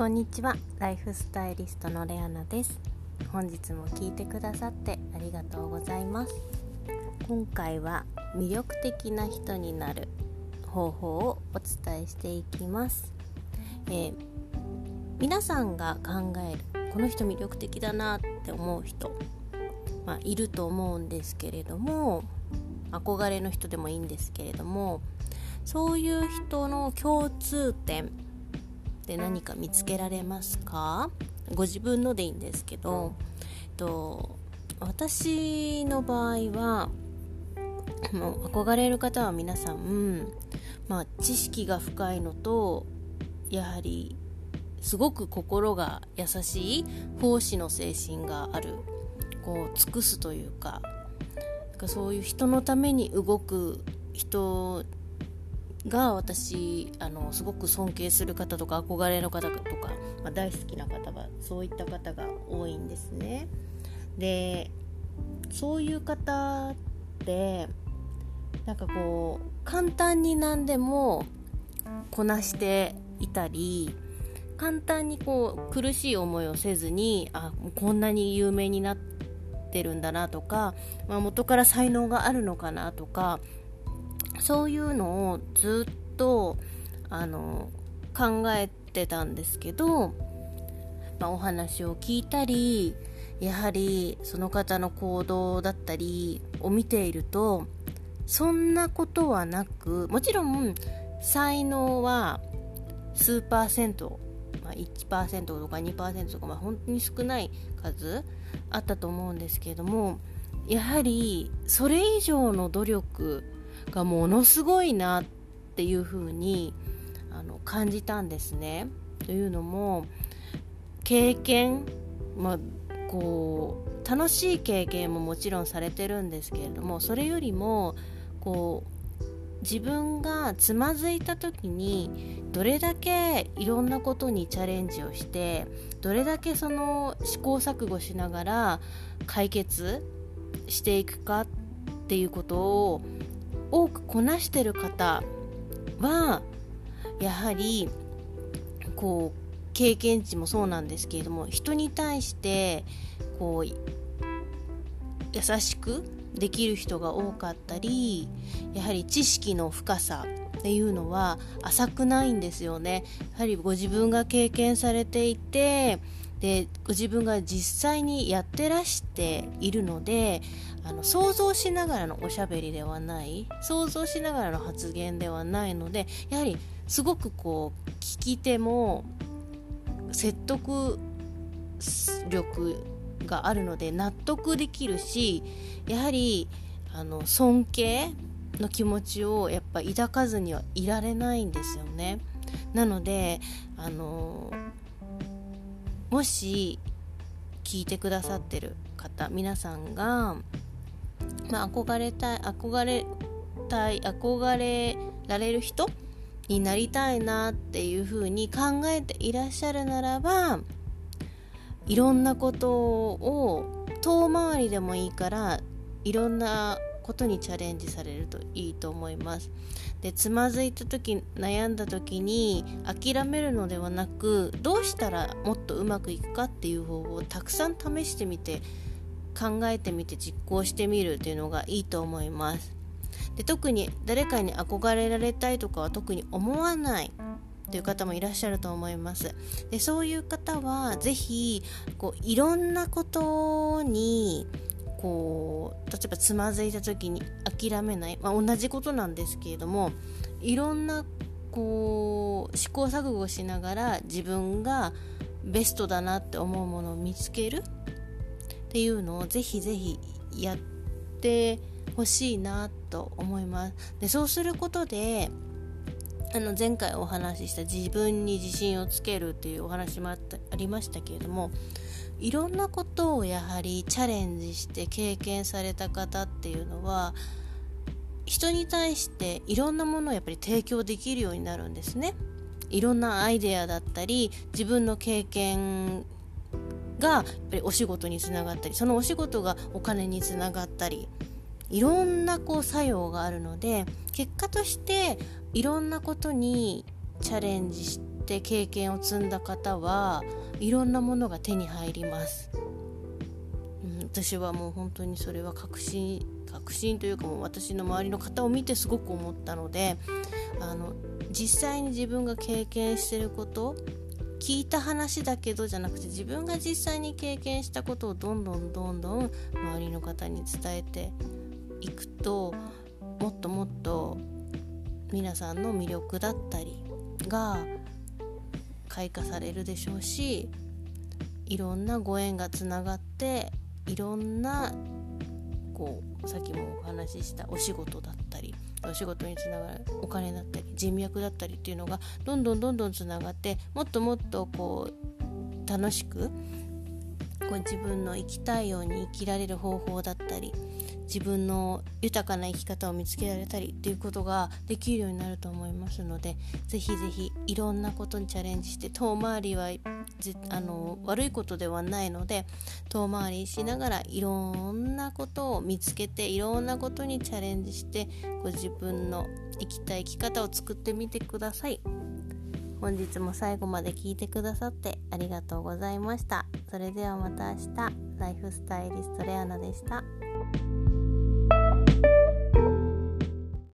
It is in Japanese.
こんにちは。ライフスタイリストのレアナです。本日も聞いてくださってありがとうございます。今回は魅力的な人になる方法をお伝えしていきます、えー、皆さんが考えるこの人魅力的だなって思う人、まあ、いると思うんですけれども憧れの人でもいいんですけれどもそういう人の共通点で何か見つけられますか？ご自分のでいいんですけど、えっと、私の場合はもう憧れる方は皆さん、まあ、知識が深いのとやはりすごく心が優しい奉仕の精神があるこう尽くすというかそういう人のために動く人が私あのすごく尊敬する方とか憧れの方とか、まあ、大好きな方はそういった方が多いんですね。でそういう方ってなんかこう簡単に何でもこなしていたり簡単にこう苦しい思いをせずにあこんなに有名になってるんだなとか、まあ、元から才能があるのかなとかそういうのをずっとあの考えてたんですけど、まあ、お話を聞いたりやはりその方の行動だったりを見ているとそんなことはなくもちろん才能は数パーセント、まあ、1%とか2%とか、まあ、本当に少ない数あったと思うんですけれどもやはりそれ以上の努力がものすごいなっていうふうにあの感じたんですね。というのも経験、まあ、こう楽しい経験ももちろんされてるんですけれどもそれよりもこう自分がつまずいた時にどれだけいろんなことにチャレンジをしてどれだけその試行錯誤しながら解決していくかっていうことを多くこなしてる方はやはりこう経験値もそうなんですけれども人に対してこう優しくできる人が多かったりやはり知識の深さっていうのは浅くないんですよね。やはりご自分が経験されていてでご自分が実際にやってらしているのであの想像しながらのおしゃべりではない想像しながらの発言ではないのでやはりすごくこう聞き手も説得力があるので納得できるしやはりあの尊敬の気持ちをやっぱ抱かずにはいられないんですよね。なのであのもし聞いてくださってる方皆さんが、まあ、憧れたい憧れたい憧れられる人になりたいなっていうふうに考えていらっしゃるならばいろんなことを遠回りでもいいからいろんなことにチャレンジされるといいと思います。でつまずいた時悩んだ時に諦めるのではなくどうしたらもっとうまくいくかっていう方法をたくさん試してみて考えてみて実行してみるっていうのがいいと思います。で特に誰かに憧れられたいとかは特に思わないという方もいらっしゃると思います。でそういう方は是非こういろんなことにこう例えばつまずいた時に諦めない、まあ、同じことなんですけれどもいろんなこう試行錯誤しながら自分がベストだなって思うものを見つけるっていうのをぜひぜひやってほしいなと思います。でそうすることであの前回お話しした自分に自信をつけるっていうお話もあったありましたけれどもいろんなことをやはりチャレンジして経験された方っていうのは人に対していろんなものをやっぱり提供できるようになるんですね。いろんなアイデアだったり自分の経験がやっぱりお仕事につながったりそのお仕事がお金につながったりいろんなこう作用があるので結果としていろんなことにチャレンジしてて経験を積んだ方はいろんなものが手に入ります、うん、私はもう本当にそれは確信確信というかもう私の周りの方を見てすごく思ったのであの実際に自分が経験してること聞いた話だけどじゃなくて自分が実際に経験したことをどんどんどんどん周りの方に伝えていくともっともっと皆さんの魅力だったりが開花されるでしょうしいろんなご縁がつながっていろんなこうさっきも話ししたお仕事だったりお仕事につながるお金だったり人脈だったりっていうのがどんどんどんどんつながってもっともっとこう楽しくこう自分の生きたいように生きられる方法だったり自分の豊かな生き方を見つけられたりっていうことができるようになると思いますのでぜひぜひいろんなことにチャレンジして遠回りはじあの悪いことではないので遠回りしながらいろんなことを見つけていろんなことにチャレンジしてご自分の生きたい生き方を作ってみてください。本日も最後まで聞いてくださってありがとうございました。それではまた明日、ライフスタイリストレアナでした。